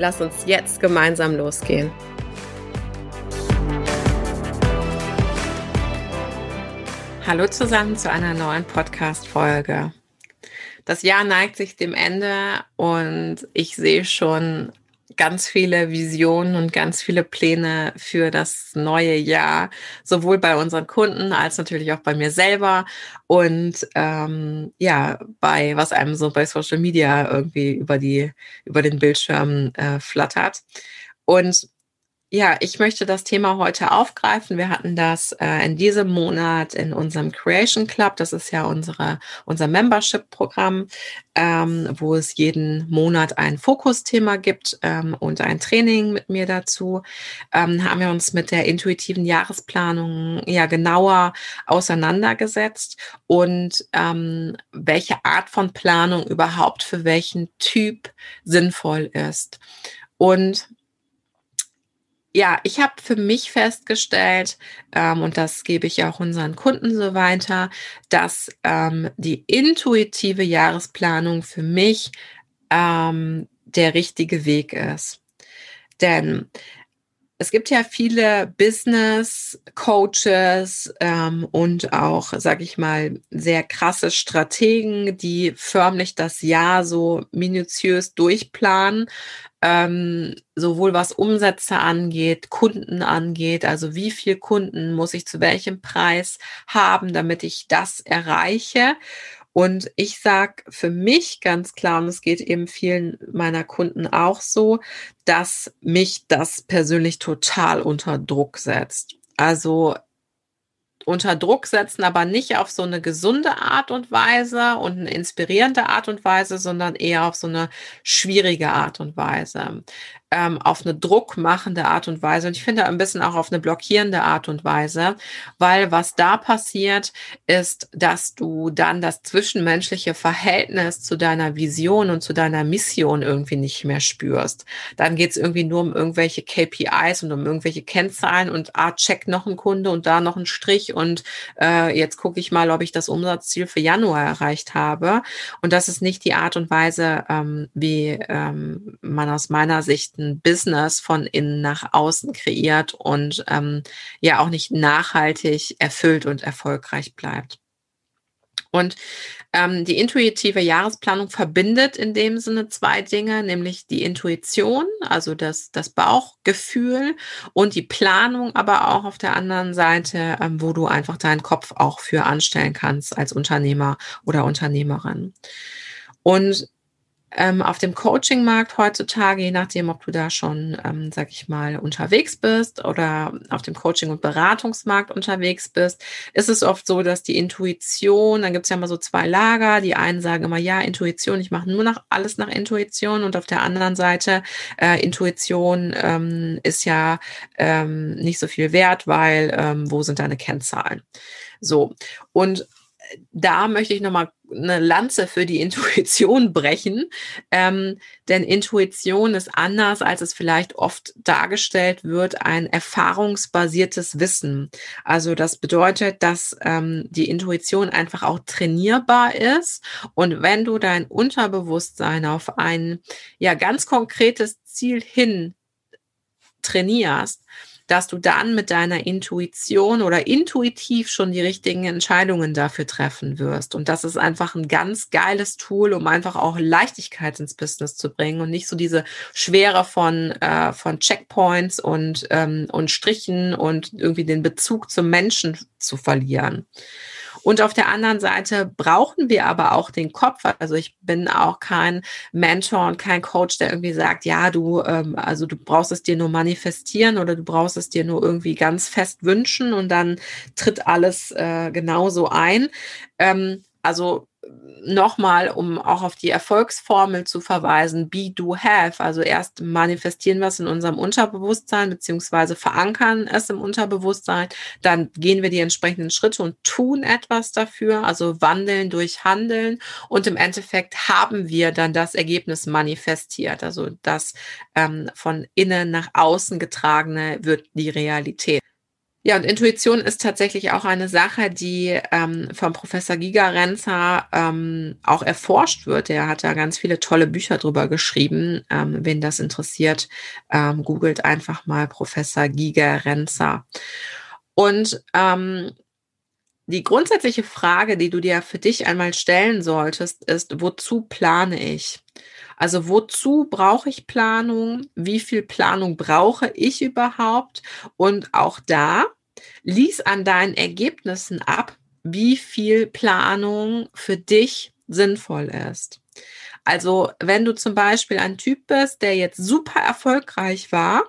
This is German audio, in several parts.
Lass uns jetzt gemeinsam losgehen. Hallo zusammen zu einer neuen Podcast-Folge. Das Jahr neigt sich dem Ende und ich sehe schon ganz viele Visionen und ganz viele Pläne für das neue Jahr, sowohl bei unseren Kunden als natürlich auch bei mir selber und ähm, ja, bei was einem so bei Social Media irgendwie über die über den Bildschirm äh, flattert. Und ja, ich möchte das Thema heute aufgreifen. Wir hatten das äh, in diesem Monat in unserem Creation Club. Das ist ja unsere, unser Membership-Programm, ähm, wo es jeden Monat ein Fokusthema gibt ähm, und ein Training mit mir dazu. Ähm, haben wir uns mit der intuitiven Jahresplanung ja genauer auseinandergesetzt und ähm, welche Art von Planung überhaupt für welchen Typ sinnvoll ist. Und ja, ich habe für mich festgestellt, ähm, und das gebe ich auch unseren Kunden so weiter, dass ähm, die intuitive Jahresplanung für mich ähm, der richtige Weg ist. Denn es gibt ja viele Business Coaches ähm, und auch, sag ich mal, sehr krasse Strategen, die förmlich das Jahr so minutiös durchplanen, ähm, sowohl was Umsätze angeht, Kunden angeht, also wie viel Kunden muss ich zu welchem Preis haben, damit ich das erreiche. Und ich sage für mich ganz klar, und es geht eben vielen meiner Kunden auch so, dass mich das persönlich total unter Druck setzt. Also unter Druck setzen, aber nicht auf so eine gesunde Art und Weise und eine inspirierende Art und Weise, sondern eher auf so eine schwierige Art und Weise ähm, auf eine druckmachende Art und Weise und ich finde ein bisschen auch auf eine blockierende Art und Weise, weil was da passiert, ist, dass du dann das zwischenmenschliche Verhältnis zu deiner Vision und zu deiner Mission irgendwie nicht mehr spürst. Dann geht es irgendwie nur um irgendwelche KPIs und um irgendwelche Kennzahlen und ah, check noch ein Kunde und da noch ein Strich und äh, jetzt gucke ich mal, ob ich das Umsatzziel für Januar erreicht habe. Und das ist nicht die Art und Weise, ähm, wie ähm, man aus meiner Sicht ein Business von innen nach außen kreiert und ähm, ja auch nicht nachhaltig erfüllt und erfolgreich bleibt. Und ähm, die intuitive Jahresplanung verbindet in dem Sinne zwei Dinge, nämlich die Intuition, also das, das Bauchgefühl und die Planung, aber auch auf der anderen Seite, ähm, wo du einfach deinen Kopf auch für anstellen kannst als Unternehmer oder Unternehmerin. Und ähm, auf dem Coaching-Markt heutzutage, je nachdem, ob du da schon, ähm, sag ich mal, unterwegs bist oder auf dem Coaching- und Beratungsmarkt unterwegs bist, ist es oft so, dass die Intuition, dann gibt es ja immer so zwei Lager, die einen sagen immer, ja, Intuition, ich mache nur nach alles nach Intuition. Und auf der anderen Seite, äh, Intuition ähm, ist ja ähm, nicht so viel wert, weil ähm, wo sind deine Kennzahlen? So, und da möchte ich nochmal eine Lanze für die Intuition brechen, ähm, denn Intuition ist anders, als es vielleicht oft dargestellt wird, ein erfahrungsbasiertes Wissen. Also das bedeutet, dass ähm, die Intuition einfach auch trainierbar ist und wenn du dein Unterbewusstsein auf ein ja ganz konkretes Ziel hin trainierst, dass du dann mit deiner Intuition oder intuitiv schon die richtigen Entscheidungen dafür treffen wirst. Und das ist einfach ein ganz geiles Tool, um einfach auch Leichtigkeit ins Business zu bringen und nicht so diese Schwere von, äh, von Checkpoints und, ähm, und Strichen und irgendwie den Bezug zum Menschen zu verlieren. Und auf der anderen Seite brauchen wir aber auch den Kopf. Also ich bin auch kein Mentor und kein Coach, der irgendwie sagt, ja, du, ähm, also du brauchst es dir nur manifestieren oder du brauchst es dir nur irgendwie ganz fest wünschen und dann tritt alles äh, genauso ein. Ähm, also nochmal, um auch auf die Erfolgsformel zu verweisen, be, do, have. Also erst manifestieren wir es in unserem Unterbewusstsein, beziehungsweise verankern es im Unterbewusstsein. Dann gehen wir die entsprechenden Schritte und tun etwas dafür, also wandeln durch Handeln. Und im Endeffekt haben wir dann das Ergebnis manifestiert. Also das ähm, von innen nach außen getragene wird die Realität. Ja, und Intuition ist tatsächlich auch eine Sache, die ähm, vom Professor Giga Renzer ähm, auch erforscht wird. Er hat da ganz viele tolle Bücher drüber geschrieben. Ähm, wen das interessiert, ähm, googelt einfach mal Professor Giga Renzer. Und ähm, die grundsätzliche Frage, die du dir für dich einmal stellen solltest, ist, wozu plane ich? Also wozu brauche ich Planung? Wie viel Planung brauche ich überhaupt? Und auch da lies an deinen Ergebnissen ab, wie viel Planung für dich sinnvoll ist. Also wenn du zum Beispiel ein Typ bist, der jetzt super erfolgreich war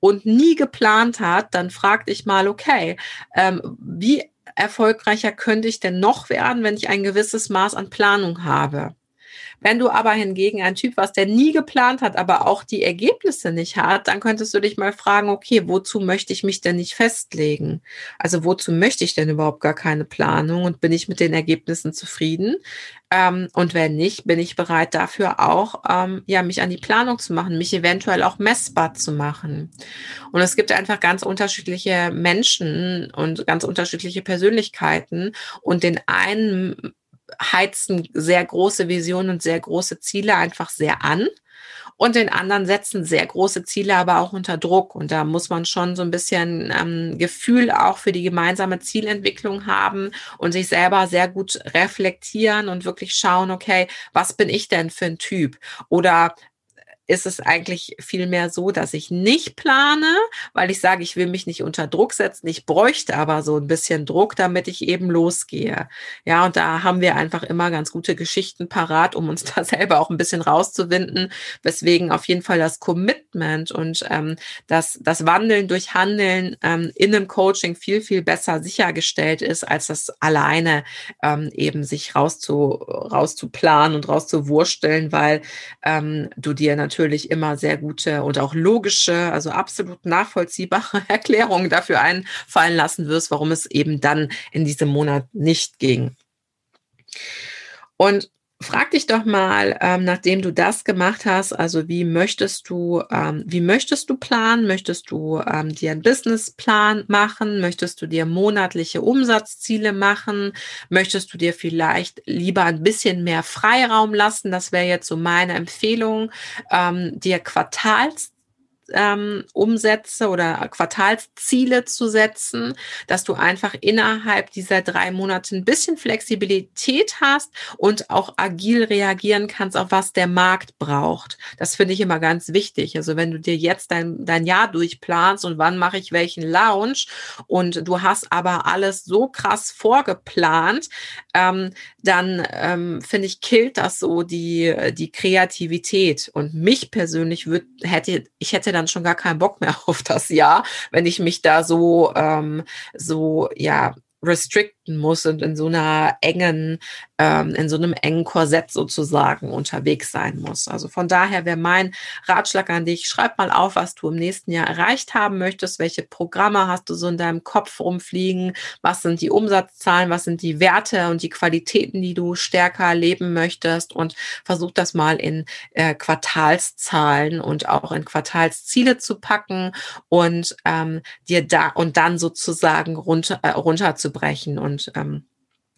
und nie geplant hat, dann frag dich mal, okay, ähm, wie erfolgreicher könnte ich denn noch werden, wenn ich ein gewisses Maß an Planung habe? Wenn du aber hingegen ein Typ warst, der nie geplant hat, aber auch die Ergebnisse nicht hat, dann könntest du dich mal fragen, okay, wozu möchte ich mich denn nicht festlegen? Also wozu möchte ich denn überhaupt gar keine Planung und bin ich mit den Ergebnissen zufrieden? Ähm, und wenn nicht, bin ich bereit dafür auch, ähm, ja, mich an die Planung zu machen, mich eventuell auch messbar zu machen. Und es gibt einfach ganz unterschiedliche Menschen und ganz unterschiedliche Persönlichkeiten und den einen heizen sehr große Visionen und sehr große Ziele einfach sehr an. Und den anderen setzen sehr große Ziele, aber auch unter Druck. Und da muss man schon so ein bisschen ähm, Gefühl auch für die gemeinsame Zielentwicklung haben und sich selber sehr gut reflektieren und wirklich schauen, okay, was bin ich denn für ein Typ? Oder ist es eigentlich vielmehr so, dass ich nicht plane, weil ich sage, ich will mich nicht unter Druck setzen. Ich bräuchte aber so ein bisschen Druck, damit ich eben losgehe. Ja, und da haben wir einfach immer ganz gute Geschichten parat, um uns da selber auch ein bisschen rauszuwinden, weswegen auf jeden Fall das Commitment und ähm, das, das Wandeln durch Handeln ähm, in einem Coaching viel, viel besser sichergestellt ist, als das alleine ähm, eben sich rauszu, rauszuplanen und rauszuwursteln, weil ähm, du dir natürlich natürlich immer sehr gute und auch logische, also absolut nachvollziehbare Erklärungen dafür einfallen lassen wirst, warum es eben dann in diesem Monat nicht ging. Und frag dich doch mal, ähm, nachdem du das gemacht hast, also wie möchtest du, ähm, wie möchtest du planen? Möchtest du ähm, dir einen Businessplan machen? Möchtest du dir monatliche Umsatzziele machen? Möchtest du dir vielleicht lieber ein bisschen mehr Freiraum lassen? Das wäre jetzt so meine Empfehlung, ähm, dir Quartals ähm, Umsätze oder Quartalsziele zu setzen, dass du einfach innerhalb dieser drei Monate ein bisschen Flexibilität hast und auch agil reagieren kannst, auf was der Markt braucht. Das finde ich immer ganz wichtig. Also wenn du dir jetzt dein, dein Jahr durchplanst und wann mache ich welchen Lounge und du hast aber alles so krass vorgeplant, ähm, dann ähm, finde ich, killt das so die, die Kreativität. Und mich persönlich würde, hätte, ich hätte dann schon gar keinen Bock mehr auf das Jahr, wenn ich mich da so, ähm, so, ja, restricten muss und in so einer engen, ähm, in so einem engen Korsett sozusagen unterwegs sein muss. Also von daher wäre mein Ratschlag an dich, schreib mal auf, was du im nächsten Jahr erreicht haben möchtest, welche Programme hast du so in deinem Kopf rumfliegen, was sind die Umsatzzahlen, was sind die Werte und die Qualitäten, die du stärker leben möchtest und versuch das mal in äh, Quartalszahlen und auch in Quartalsziele zu packen und ähm, dir da und dann sozusagen runter, äh, runter zu aufzubrechen. Und ähm,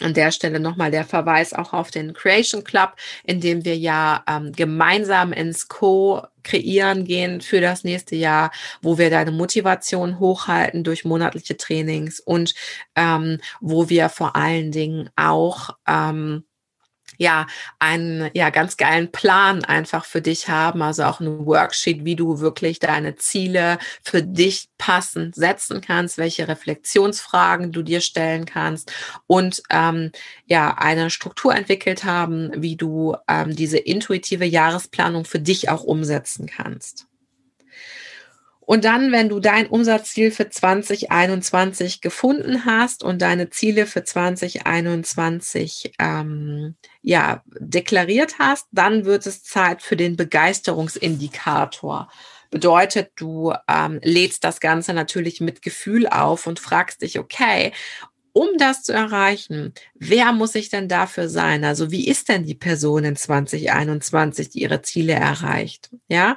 an der Stelle nochmal der Verweis auch auf den Creation Club, in dem wir ja ähm, gemeinsam ins Co-Kreieren gehen für das nächste Jahr, wo wir deine Motivation hochhalten durch monatliche Trainings und ähm, wo wir vor allen Dingen auch ähm, ja, einen ja, ganz geilen Plan einfach für dich haben, also auch ein Worksheet, wie du wirklich deine Ziele für dich passend setzen kannst, welche Reflexionsfragen du dir stellen kannst und ähm, ja, eine Struktur entwickelt haben, wie du ähm, diese intuitive Jahresplanung für dich auch umsetzen kannst. Und dann, wenn du dein Umsatzziel für 2021 gefunden hast und deine Ziele für 2021 ähm, ja, deklariert hast, dann wird es Zeit für den Begeisterungsindikator. Bedeutet, du ähm, lädst das Ganze natürlich mit Gefühl auf und fragst dich, okay, um das zu erreichen, wer muss ich denn dafür sein? Also wie ist denn die Person in 2021, die ihre Ziele erreicht? Ja,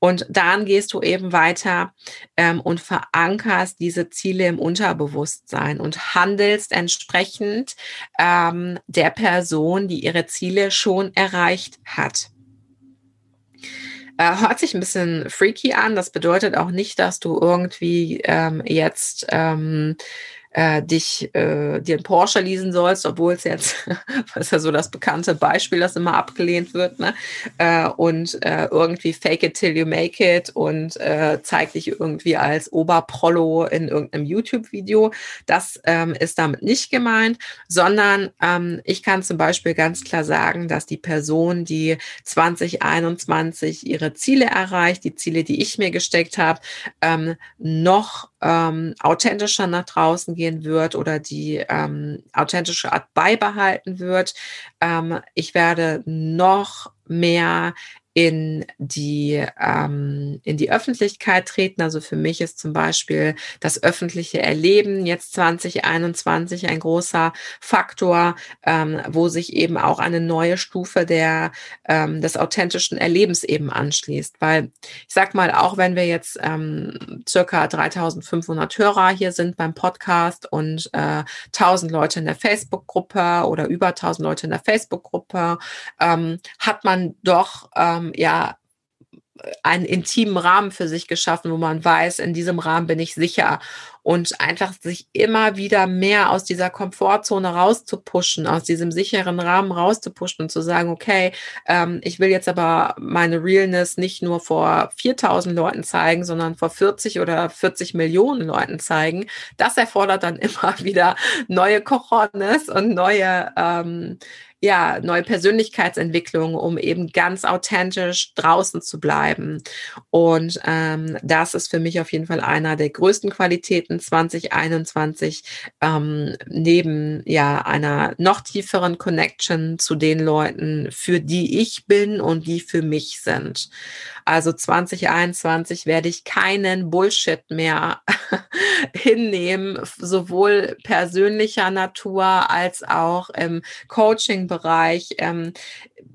und dann gehst du eben weiter ähm, und verankerst diese Ziele im Unterbewusstsein und handelst entsprechend ähm, der Person, die ihre Ziele schon erreicht hat. Äh, hört sich ein bisschen freaky an. Das bedeutet auch nicht, dass du irgendwie ähm, jetzt ähm, äh, dich äh, dir einen Porsche leasen sollst, obwohl es jetzt, ist ja so das bekannte Beispiel, das immer abgelehnt wird, ne? Äh, und äh, irgendwie fake it till you make it und äh, zeig dich irgendwie als Oberprollo in irgendeinem YouTube-Video. Das ähm, ist damit nicht gemeint, sondern ähm, ich kann zum Beispiel ganz klar sagen, dass die Person, die 2021 ihre Ziele erreicht, die Ziele, die ich mir gesteckt habe, ähm, noch ähm, authentischer nach draußen gehen wird oder die ähm, authentische Art beibehalten wird. Ähm, ich werde noch mehr in die, ähm, in die Öffentlichkeit treten. Also für mich ist zum Beispiel das öffentliche Erleben jetzt 2021 ein großer Faktor, ähm, wo sich eben auch eine neue Stufe der, ähm, des authentischen Erlebens eben anschließt. Weil ich sag mal, auch wenn wir jetzt ähm, circa 3500 Hörer hier sind beim Podcast und äh, 1000 Leute in der Facebook-Gruppe oder über 1000 Leute in der Facebook-Gruppe, ähm, hat man doch ähm, ja einen intimen Rahmen für sich geschaffen, wo man weiß, in diesem Rahmen bin ich sicher und einfach sich immer wieder mehr aus dieser Komfortzone rauszupushen, aus diesem sicheren Rahmen rauszupushen und zu sagen, okay, ähm, ich will jetzt aber meine Realness nicht nur vor 4000 Leuten zeigen, sondern vor 40 oder 40 Millionen Leuten zeigen. Das erfordert dann immer wieder neue Cojones und neue ähm, ja, neue Persönlichkeitsentwicklung, um eben ganz authentisch draußen zu bleiben. Und ähm, das ist für mich auf jeden Fall einer der größten Qualitäten 2021, ähm, neben ja einer noch tieferen Connection zu den Leuten, für die ich bin und die für mich sind. Also 2021 werde ich keinen Bullshit mehr hinnehmen, sowohl persönlicher Natur als auch im Coaching-Bereich. Ähm,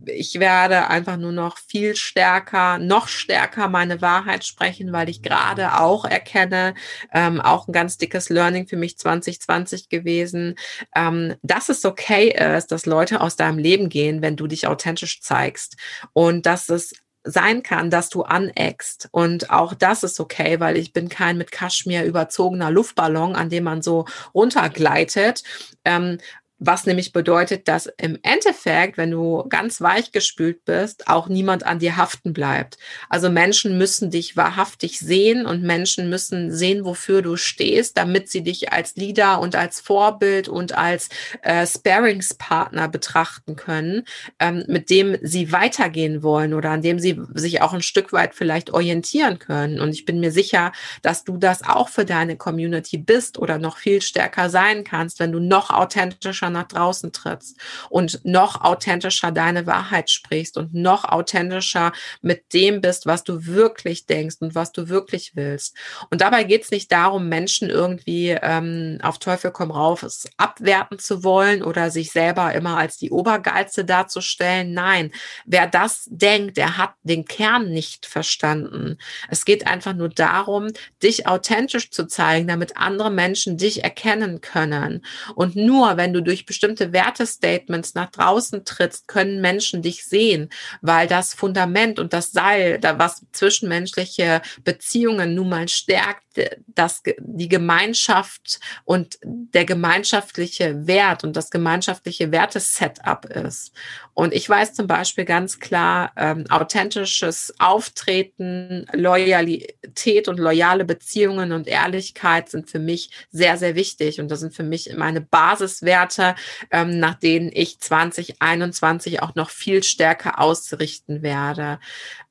ich werde einfach nur noch viel stärker, noch stärker meine Wahrheit sprechen, weil ich gerade auch erkenne, ähm, auch ein ganz dickes Learning für mich 2020 gewesen, ähm, dass es okay ist, dass Leute aus deinem Leben gehen, wenn du dich authentisch zeigst und dass es sein kann, dass du aneckst. Und auch das ist okay, weil ich bin kein mit Kaschmir überzogener Luftballon, an dem man so runtergleitet, ähm, was nämlich bedeutet, dass im Endeffekt, wenn du ganz weich gespült bist, auch niemand an dir haften bleibt. Also Menschen müssen dich wahrhaftig sehen und Menschen müssen sehen, wofür du stehst, damit sie dich als Leader und als Vorbild und als äh, Sparingspartner betrachten können, ähm, mit dem sie weitergehen wollen oder an dem sie sich auch ein Stück weit vielleicht orientieren können. Und ich bin mir sicher, dass du das auch für deine Community bist oder noch viel stärker sein kannst, wenn du noch authentischer nach draußen trittst und noch authentischer deine Wahrheit sprichst und noch authentischer mit dem bist, was du wirklich denkst und was du wirklich willst. Und dabei geht es nicht darum, Menschen irgendwie ähm, auf Teufel komm rauf abwerten zu wollen oder sich selber immer als die Obergeilste darzustellen. Nein, wer das denkt, der hat den Kern nicht verstanden. Es geht einfach nur darum, dich authentisch zu zeigen, damit andere Menschen dich erkennen können. Und nur wenn du durch durch bestimmte Wertestatements nach draußen trittst, können Menschen dich sehen, weil das Fundament und das Seil, da was zwischenmenschliche Beziehungen nun mal stärkt, dass die Gemeinschaft und der gemeinschaftliche Wert und das gemeinschaftliche Wertesetup ist. Und ich weiß zum Beispiel ganz klar, ähm, authentisches Auftreten, Loyalität und loyale Beziehungen und Ehrlichkeit sind für mich sehr, sehr wichtig. Und das sind für mich meine Basiswerte, ähm, nach denen ich 2021 auch noch viel stärker ausrichten werde.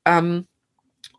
Ähm,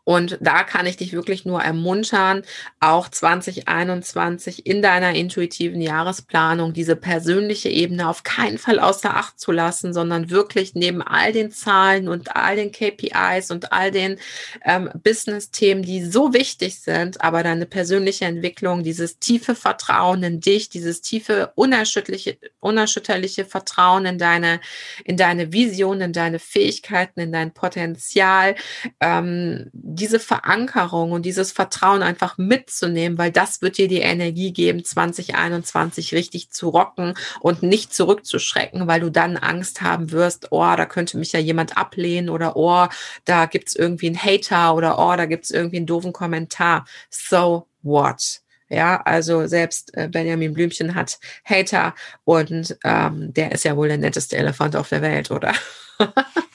Und da kann ich dich wirklich nur ermuntern, auch 2021 in deiner intuitiven Jahresplanung diese persönliche Ebene auf keinen Fall außer Acht zu lassen, sondern wirklich neben all den Zahlen und all den KPIs und all den ähm, Business-Themen, die so wichtig sind, aber deine persönliche Entwicklung, dieses tiefe Vertrauen in dich, dieses tiefe, unerschütterliche, unerschütterliche Vertrauen in deine, in deine Vision, in deine Fähigkeiten, in dein Potenzial, ähm, diese Verankerung und dieses Vertrauen einfach mitzunehmen, weil das wird dir die Energie geben, 2021 richtig zu rocken und nicht zurückzuschrecken, weil du dann Angst haben wirst, oh, da könnte mich ja jemand ablehnen oder oh, da gibt's irgendwie einen Hater oder oh, da gibt's irgendwie einen doofen Kommentar. So what? Ja, also selbst äh, Benjamin Blümchen hat Hater und ähm, der ist ja wohl der netteste Elefant auf der Welt, oder?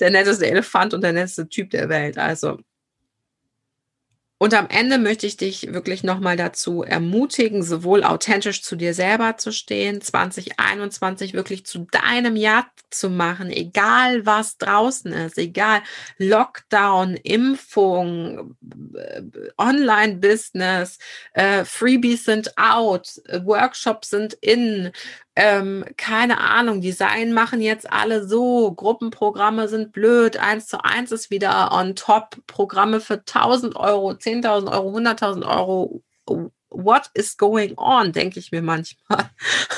der netteste Elefant und der netteste Typ der Welt. Also und am Ende möchte ich dich wirklich nochmal dazu ermutigen, sowohl authentisch zu dir selber zu stehen, 2021 wirklich zu deinem Jahr zu machen, egal was draußen ist, egal Lockdown, Impfung, äh, Online-Business, äh, Freebies sind out, Workshops sind in, ähm, keine Ahnung, Design machen jetzt alle so, Gruppenprogramme sind blöd, eins zu eins ist wieder on top, Programme für 1000 Euro, 10.000 Euro, 100.000 Euro, what is going on, denke ich mir manchmal.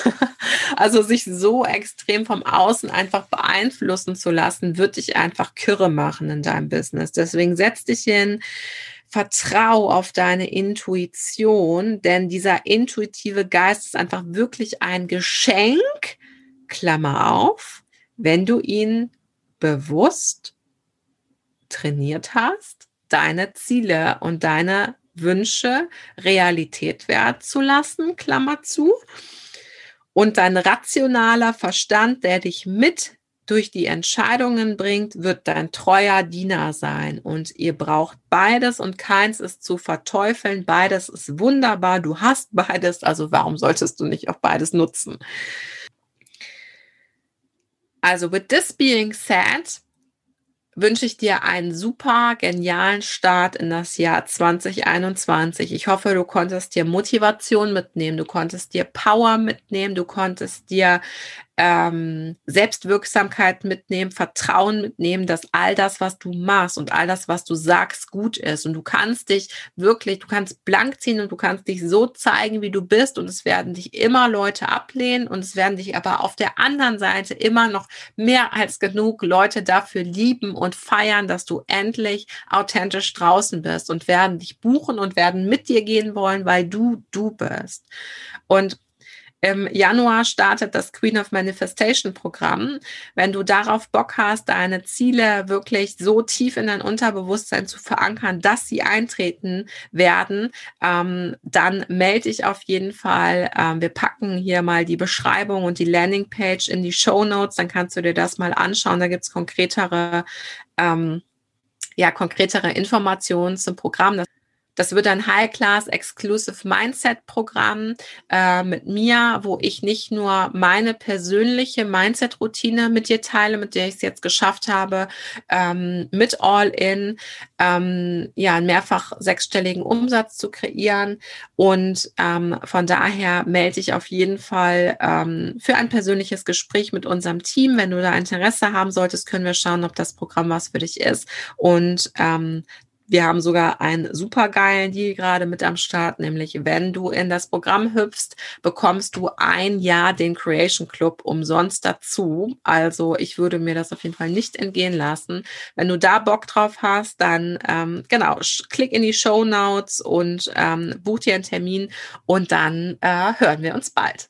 also sich so extrem vom Außen einfach beeinflussen zu lassen, wird dich einfach kürre machen in deinem Business. Deswegen setz dich hin, Vertrau auf deine Intuition, denn dieser intuitive Geist ist einfach wirklich ein Geschenk, Klammer auf, wenn du ihn bewusst trainiert hast, deine Ziele und deine Wünsche Realität werden zu lassen, Klammer zu. Und dein rationaler Verstand, der dich mit durch die Entscheidungen bringt, wird dein treuer Diener sein. Und ihr braucht beides und keins ist zu verteufeln. Beides ist wunderbar. Du hast beides. Also warum solltest du nicht auch beides nutzen? Also with this being said, wünsche ich dir einen super genialen Start in das Jahr 2021. Ich hoffe, du konntest dir Motivation mitnehmen, du konntest dir Power mitnehmen, du konntest dir ähm, Selbstwirksamkeit mitnehmen, Vertrauen mitnehmen, dass all das, was du machst und all das, was du sagst, gut ist. Und du kannst dich wirklich, du kannst blank ziehen und du kannst dich so zeigen, wie du bist. Und es werden dich immer Leute ablehnen und es werden dich aber auf der anderen Seite immer noch mehr als genug Leute dafür lieben und feiern, dass du endlich authentisch draußen bist und werden dich buchen und werden mit dir gehen wollen, weil du du bist. Und im Januar startet das Queen of Manifestation Programm. Wenn du darauf Bock hast, deine Ziele wirklich so tief in dein Unterbewusstsein zu verankern, dass sie eintreten werden, ähm, dann melde dich auf jeden Fall. Ähm, wir packen hier mal die Beschreibung und die Landingpage in die Show Notes. Dann kannst du dir das mal anschauen. Da gibt's konkretere ähm, ja, konkretere Informationen zum Programm. Das das wird ein High-Class Exclusive Mindset Programm äh, mit mir, wo ich nicht nur meine persönliche Mindset-Routine mit dir teile, mit der ich es jetzt geschafft habe, ähm, mit All-In, ähm, ja, einen mehrfach sechsstelligen Umsatz zu kreieren. Und ähm, von daher melde ich auf jeden Fall ähm, für ein persönliches Gespräch mit unserem Team. Wenn du da Interesse haben solltest, können wir schauen, ob das Programm was für dich ist. Und ähm, wir haben sogar einen supergeilen Deal gerade mit am Start, nämlich wenn du in das Programm hüpfst, bekommst du ein Jahr den Creation Club umsonst dazu. Also ich würde mir das auf jeden Fall nicht entgehen lassen. Wenn du da Bock drauf hast, dann ähm, genau, klick in die Show Notes und ähm, buch dir einen Termin und dann äh, hören wir uns bald.